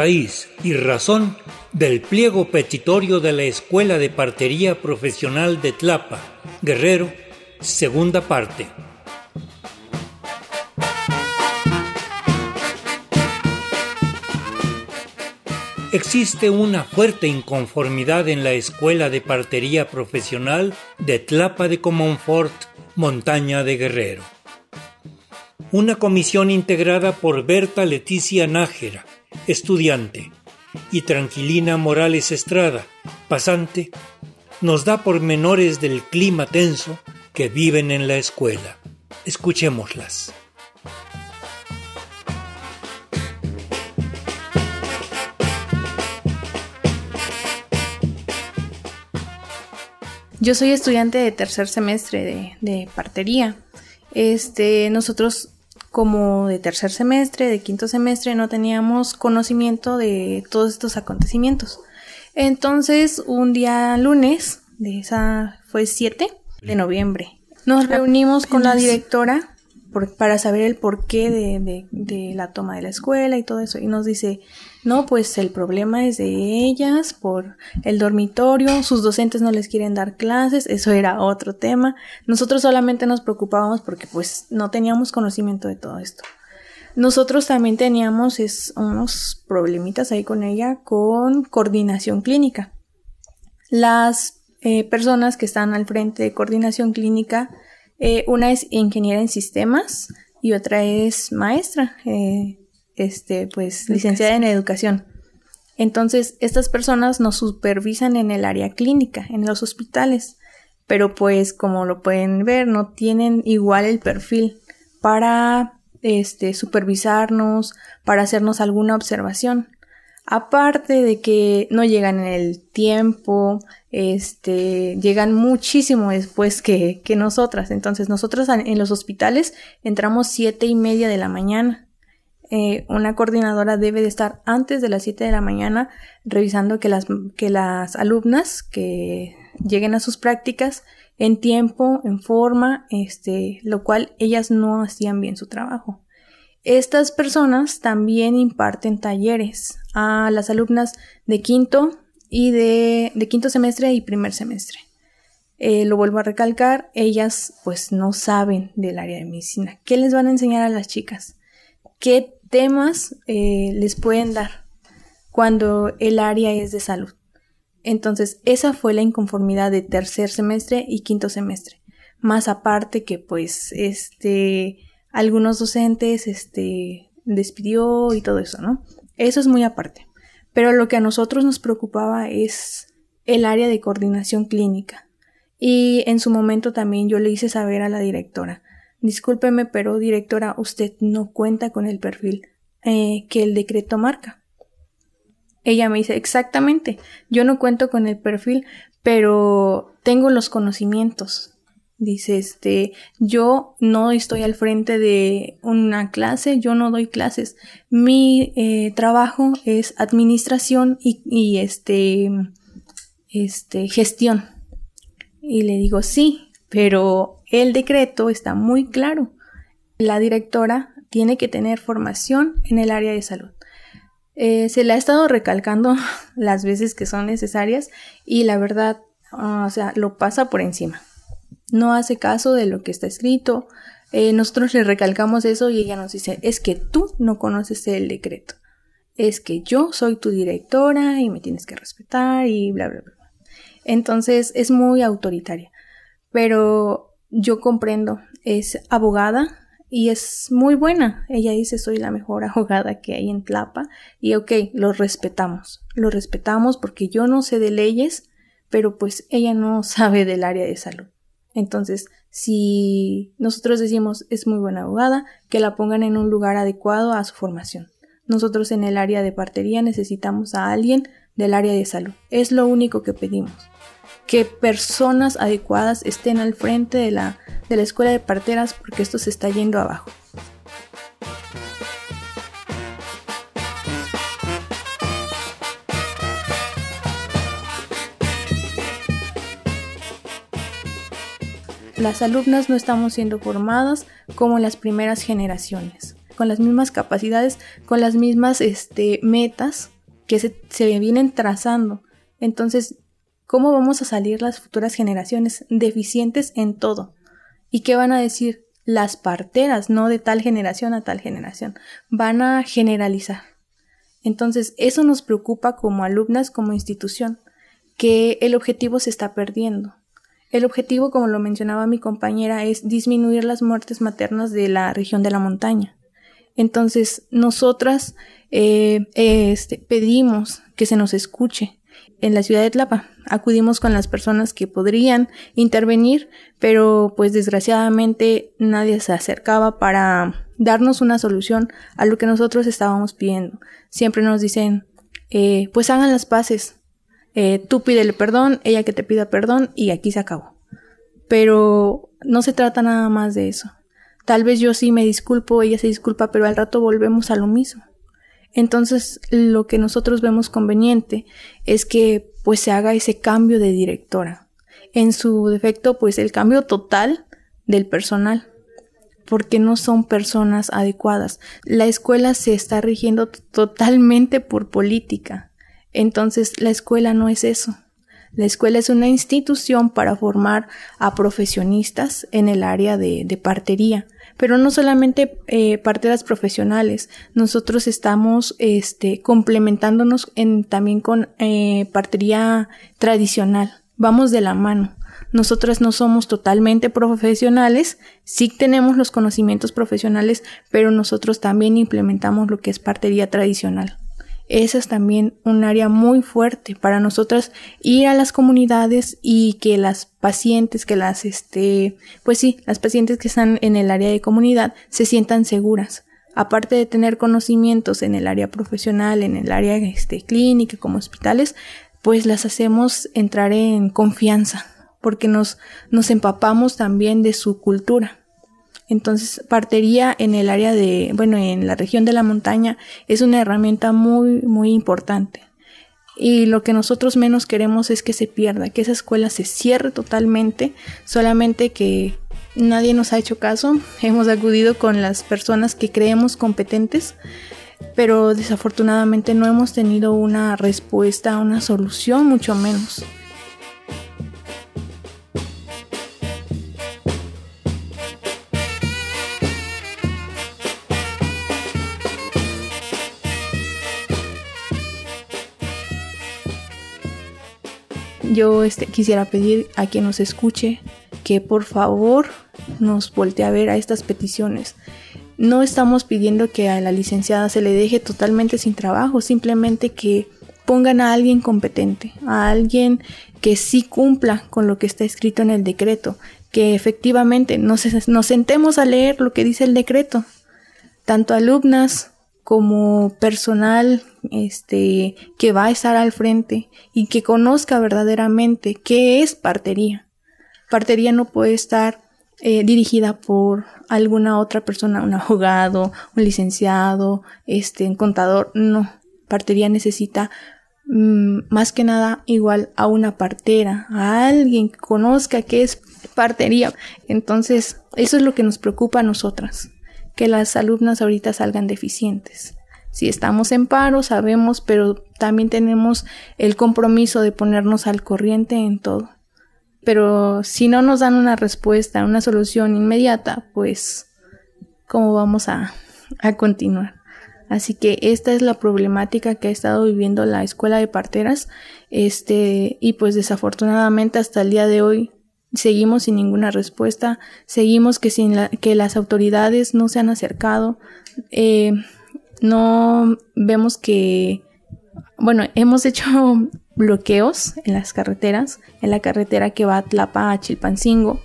raíz y razón del pliego petitorio de la Escuela de Partería Profesional de Tlapa, Guerrero, segunda parte. Existe una fuerte inconformidad en la Escuela de Partería Profesional de Tlapa de Comonfort, Montaña de Guerrero. Una comisión integrada por Berta Leticia Nájera, estudiante, y Tranquilina Morales Estrada, pasante, nos da pormenores del clima tenso que viven en la escuela. Escuchémoslas. Yo soy estudiante de tercer semestre de, de partería. Este, nosotros como de tercer semestre, de quinto semestre, no teníamos conocimiento de todos estos acontecimientos. Entonces, un día lunes, de esa fue 7 de noviembre, nos reunimos con la directora para saber el porqué de, la toma de la escuela y todo eso. Y nos dice, no, pues el problema es de ellas por el dormitorio, sus docentes no les quieren dar clases, eso era otro tema. Nosotros solamente nos preocupábamos porque pues no teníamos conocimiento de todo esto. Nosotros también teníamos es, unos problemitas ahí con ella con coordinación clínica. Las eh, personas que están al frente de coordinación clínica eh, una es ingeniera en sistemas y otra es maestra, eh, este, pues licenciada en educación. Entonces, estas personas nos supervisan en el área clínica, en los hospitales, pero pues como lo pueden ver, no tienen igual el perfil para este, supervisarnos, para hacernos alguna observación. Aparte de que no llegan en el tiempo, este, llegan muchísimo después que, que nosotras. Entonces, nosotros en los hospitales entramos siete y media de la mañana. Eh, una coordinadora debe de estar antes de las 7 de la mañana revisando que las, que las alumnas que lleguen a sus prácticas en tiempo, en forma, este, lo cual ellas no hacían bien su trabajo. Estas personas también imparten talleres a las alumnas de quinto y de, quinto semestre y primer semestre. Eh, lo vuelvo a recalcar, ellas pues no saben del área de medicina. ¿Qué les van a enseñar a las chicas? ¿Qué temas eh, les pueden dar cuando el área es de salud? Entonces, esa fue la inconformidad de tercer semestre y quinto semestre. Más aparte que pues este algunos docentes este, despidió y todo eso, ¿no? Eso es muy aparte. Pero lo que a nosotros nos preocupaba es el área de coordinación clínica. Y en su momento también yo le hice saber a la directora, discúlpeme, pero directora, usted no cuenta con el perfil eh, que el decreto marca. Ella me dice, exactamente, yo no cuento con el perfil, pero tengo los conocimientos. Dice, este, yo no estoy al frente de una clase, yo no doy clases. Mi eh, trabajo es administración y, este, este, gestión. Y le digo, sí, pero el decreto está muy claro. La directora tiene que tener formación en el área de salud. Eh, se le ha estado recalcando las veces que son necesarias y la verdad, o sea, lo pasa por encima no hace caso de lo que está escrito. Eh, nosotros le recalcamos eso y ella nos dice, es que tú no conoces el decreto. Es que yo soy tu directora y me tienes que respetar y bla, bla, bla. Entonces es muy autoritaria. Pero yo comprendo, es abogada y es muy buena. Ella dice, soy la mejor abogada que hay en Tlapa. Y ok, lo respetamos. Lo respetamos porque yo no sé de leyes, pero pues ella no sabe del área de salud. Entonces, si nosotros decimos es muy buena abogada, que la pongan en un lugar adecuado a su formación. Nosotros en el área de partería necesitamos a alguien del área de salud. Es lo único que pedimos. Que personas adecuadas estén al frente de la, de la escuela de parteras porque esto se está yendo abajo. Las alumnas no estamos siendo formadas como en las primeras generaciones, con las mismas capacidades, con las mismas este, metas que se, se vienen trazando. Entonces, ¿cómo vamos a salir las futuras generaciones deficientes en todo? ¿Y qué van a decir? Las parteras, no de tal generación a tal generación. Van a generalizar. Entonces, eso nos preocupa como alumnas, como institución, que el objetivo se está perdiendo. El objetivo, como lo mencionaba mi compañera, es disminuir las muertes maternas de la región de la montaña. Entonces, nosotras eh, este, pedimos que se nos escuche. En la ciudad de Tlapa acudimos con las personas que podrían intervenir, pero pues desgraciadamente nadie se acercaba para darnos una solución a lo que nosotros estábamos pidiendo. Siempre nos dicen, eh, pues hagan las paces, eh, tú pídele perdón, ella que te pida perdón y aquí se acabó. Pero no se trata nada más de eso. Tal vez yo sí me disculpo, ella se disculpa, pero al rato volvemos a lo mismo. Entonces, lo que nosotros vemos conveniente es que pues se haga ese cambio de directora. En su defecto, pues el cambio total del personal, porque no son personas adecuadas. La escuela se está rigiendo totalmente por política. Entonces, la escuela no es eso. La escuela es una institución para formar a profesionistas en el área de, de partería pero no solamente eh, parteras profesionales, nosotros estamos este, complementándonos en, también con eh, partería tradicional, vamos de la mano. Nosotras no somos totalmente profesionales, sí tenemos los conocimientos profesionales, pero nosotros también implementamos lo que es partería tradicional. Esa es también un área muy fuerte para nosotras ir a las comunidades y que las pacientes, que las, este, pues sí, las pacientes que están en el área de comunidad se sientan seguras. Aparte de tener conocimientos en el área profesional, en el área este, clínica, como hospitales, pues las hacemos entrar en confianza, porque nos, nos empapamos también de su cultura. Entonces, partería en el área de, bueno, en la región de la montaña es una herramienta muy, muy importante. Y lo que nosotros menos queremos es que se pierda, que esa escuela se cierre totalmente, solamente que nadie nos ha hecho caso. Hemos acudido con las personas que creemos competentes, pero desafortunadamente no hemos tenido una respuesta, una solución, mucho menos. Yo este, quisiera pedir a quien nos escuche que por favor nos voltee a ver a estas peticiones. No estamos pidiendo que a la licenciada se le deje totalmente sin trabajo, simplemente que pongan a alguien competente, a alguien que sí cumpla con lo que está escrito en el decreto, que efectivamente nos, nos sentemos a leer lo que dice el decreto, tanto alumnas como personal este que va a estar al frente y que conozca verdaderamente qué es partería. Partería no puede estar eh, dirigida por alguna otra persona, un abogado, un licenciado, este, un contador. No, partería necesita mm, más que nada igual a una partera, a alguien que conozca qué es partería. Entonces, eso es lo que nos preocupa a nosotras que las alumnas ahorita salgan deficientes. Si estamos en paro, sabemos, pero también tenemos el compromiso de ponernos al corriente en todo. Pero si no nos dan una respuesta, una solución inmediata, pues, ¿cómo vamos a, a continuar? Así que esta es la problemática que ha estado viviendo la escuela de parteras. Este, y pues desafortunadamente hasta el día de hoy seguimos sin ninguna respuesta, seguimos que, sin que las autoridades no se han acercado, eh, no vemos que, bueno, hemos hecho bloqueos en las carreteras, en la carretera que va a Tlapa a Chilpancingo,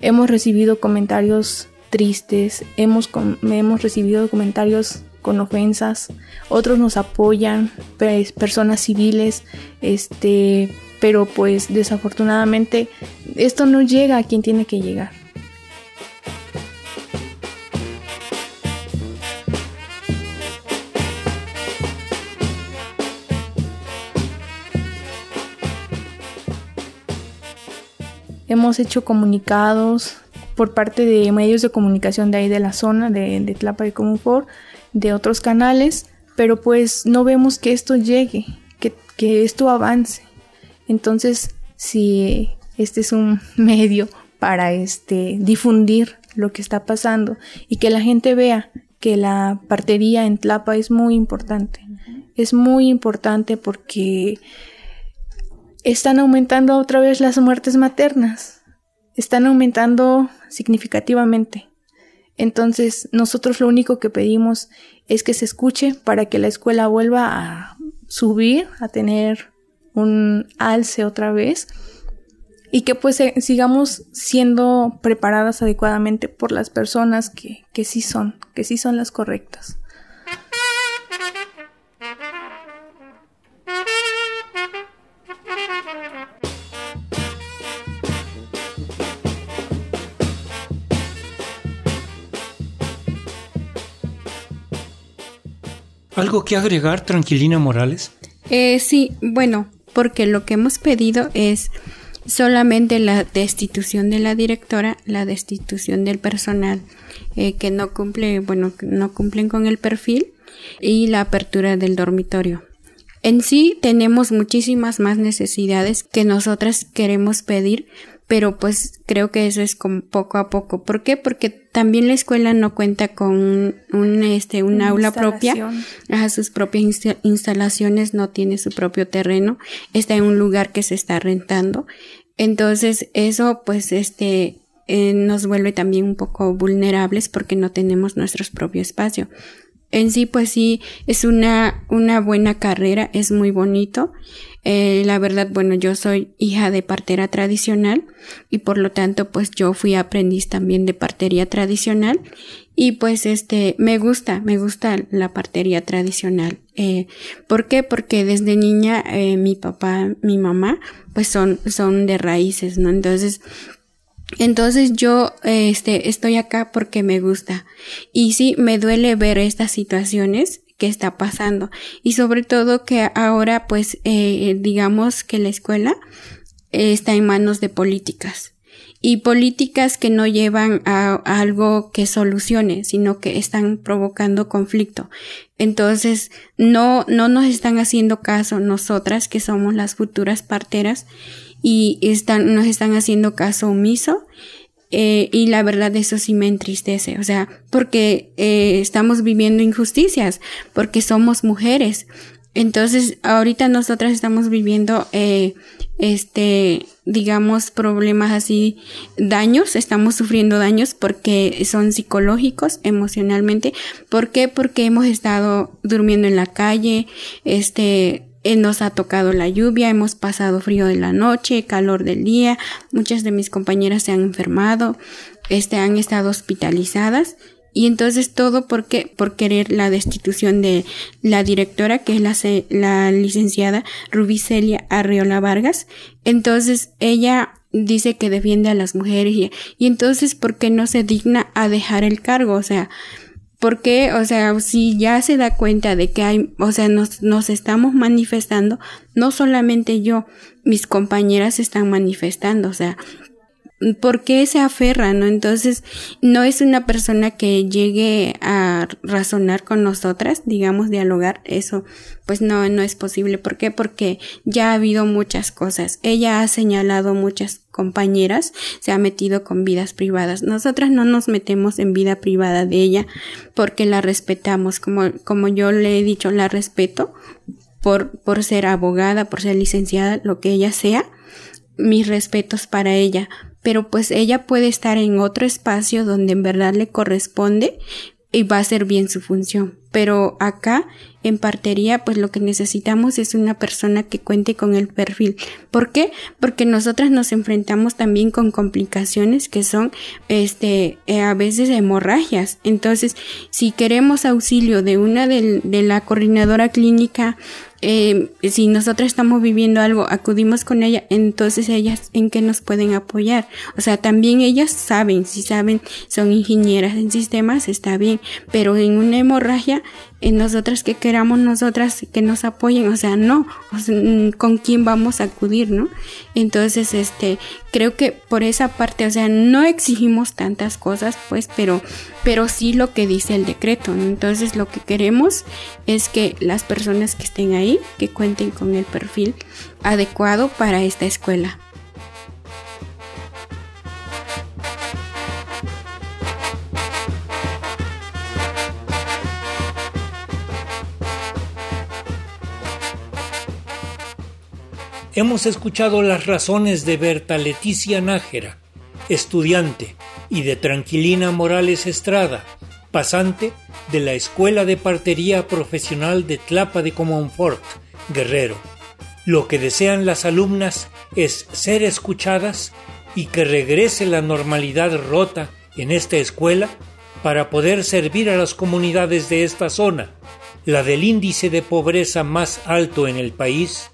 hemos recibido comentarios tristes, hemos, hemos recibido comentarios con ofensas, otros nos apoyan, pues, personas civiles, este, pero pues desafortunadamente esto no llega a quien tiene que llegar. Hemos hecho comunicados por parte de medios de comunicación de ahí de la zona, de, Tlapa de de otros canales, pero pues no vemos que esto llegue, que, que esto avance. Entonces, si este es un medio para este difundir lo que está pasando y que la gente vea que la partería en Tlapa es muy importante. Es muy importante porque están aumentando otra vez las muertes maternas. Están aumentando significativamente. Entonces, nosotros lo único que pedimos es que se escuche para que la escuela vuelva a subir, a tener un alce otra vez y que pues sigamos siendo preparadas adecuadamente por las personas que, que sí son, que sí son las correctas. ¿Algo que agregar, Tranquilina Morales? Eh, sí, bueno, porque lo que hemos pedido es solamente la destitución de la directora, la destitución del personal eh, que no cumple, bueno, no cumplen con el perfil y la apertura del dormitorio. En sí tenemos muchísimas más necesidades que nosotras queremos pedir, pero pues creo que eso es como poco a poco. ¿Por qué? Porque también la escuela no cuenta con un, este, un aula propia, a sus propias instalaciones, no tiene su propio terreno, está en un lugar que se está rentando. Entonces, eso pues este, eh, nos vuelve también un poco vulnerables porque no tenemos nuestro propio espacio. En sí, pues sí, es una, una buena carrera, es muy bonito. Eh, la verdad, bueno, yo soy hija de partera tradicional y por lo tanto, pues yo fui aprendiz también de partería tradicional y pues este, me gusta, me gusta la partería tradicional. Eh, ¿Por qué? Porque desde niña eh, mi papá, mi mamá, pues son, son de raíces, ¿no? Entonces, entonces yo este, estoy acá porque me gusta. Y sí, me duele ver estas situaciones que está pasando y sobre todo que ahora pues eh, digamos que la escuela está en manos de políticas y políticas que no llevan a, algo que solucione, sino que están provocando conflicto. Entonces, no, no nos están haciendo caso nosotras que somos las futuras parteras y están, nos están haciendo caso omiso eh, y la verdad eso sí me entristece, o sea, porque eh, estamos viviendo injusticias, porque somos mujeres. Entonces, ahorita nosotras estamos viviendo, eh, este, digamos, problemas así, daños, estamos sufriendo daños porque son psicológicos, emocionalmente. ¿Por qué? Porque hemos estado durmiendo en la calle, este, nos ha tocado la lluvia, hemos pasado frío de la noche, calor del día, muchas de mis compañeras se han enfermado, este, han estado hospitalizadas y entonces todo porque por querer la destitución de la directora que es la, la licenciada Rubicelia Arriola Vargas. Entonces ella dice que defiende a las mujeres y, y entonces por qué no se digna a dejar el cargo o sea porque, o sea, si ya se da cuenta de que hay, o sea, nos, nos estamos manifestando, no solamente yo, mis compañeras están manifestando, o sea, ¿por qué se aferra, no? Entonces, no es una persona que llegue a razonar con nosotras, digamos, dialogar, eso, pues no, no es posible. ¿Por qué? Porque ya ha habido muchas cosas. Ella ha señalado muchas compañeras se ha metido con vidas privadas. Nosotras no nos metemos en vida privada de ella porque la respetamos, como, como yo le he dicho, la respeto por, por ser abogada, por ser licenciada, lo que ella sea, mis respetos para ella. Pero pues ella puede estar en otro espacio donde en verdad le corresponde y va a hacer bien su función. Pero acá en partería, pues lo que necesitamos es una persona que cuente con el perfil. ¿Por qué? Porque nosotras nos enfrentamos también con complicaciones que son, este, eh, a veces hemorragias. Entonces, si queremos auxilio de una de la coordinadora clínica eh, si nosotros estamos viviendo algo, acudimos con ella, entonces ellas en qué nos pueden apoyar. O sea, también ellas saben, si saben, son ingenieras en sistemas, está bien, pero en una hemorragia en nosotras que queramos nosotras que nos apoyen, o sea, no, mm, con quién vamos a acudir, ¿no? Entonces, este, creo que por esa parte, o sea, no exigimos tantas cosas, pues, pero, pero sí lo que dice el decreto, ¿no? Entonces, lo que queremos es que las personas que estén ahí, que cuenten con el perfil adecuado para esta escuela. Hemos escuchado las razones de Berta Leticia Nájera, estudiante, y de Tranquilina Morales Estrada, pasante de la Escuela de Partería Profesional de Tlapa de Comonfort, Guerrero. Lo que desean las alumnas es ser escuchadas y que regrese la normalidad rota en esta escuela para poder servir a las comunidades de esta zona, la del índice de pobreza más alto en el país,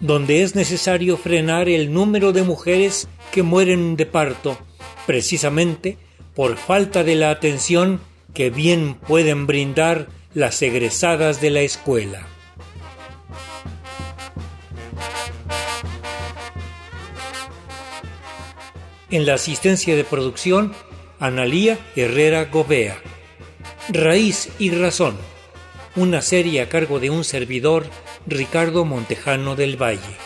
donde es necesario frenar el número de mujeres que mueren de parto, precisamente por falta de la atención que bien pueden brindar las egresadas de la escuela. En la asistencia de producción, Analía Herrera Gobea. Raíz y Razón, una serie a cargo de un servidor Ricardo Montejano del Valle.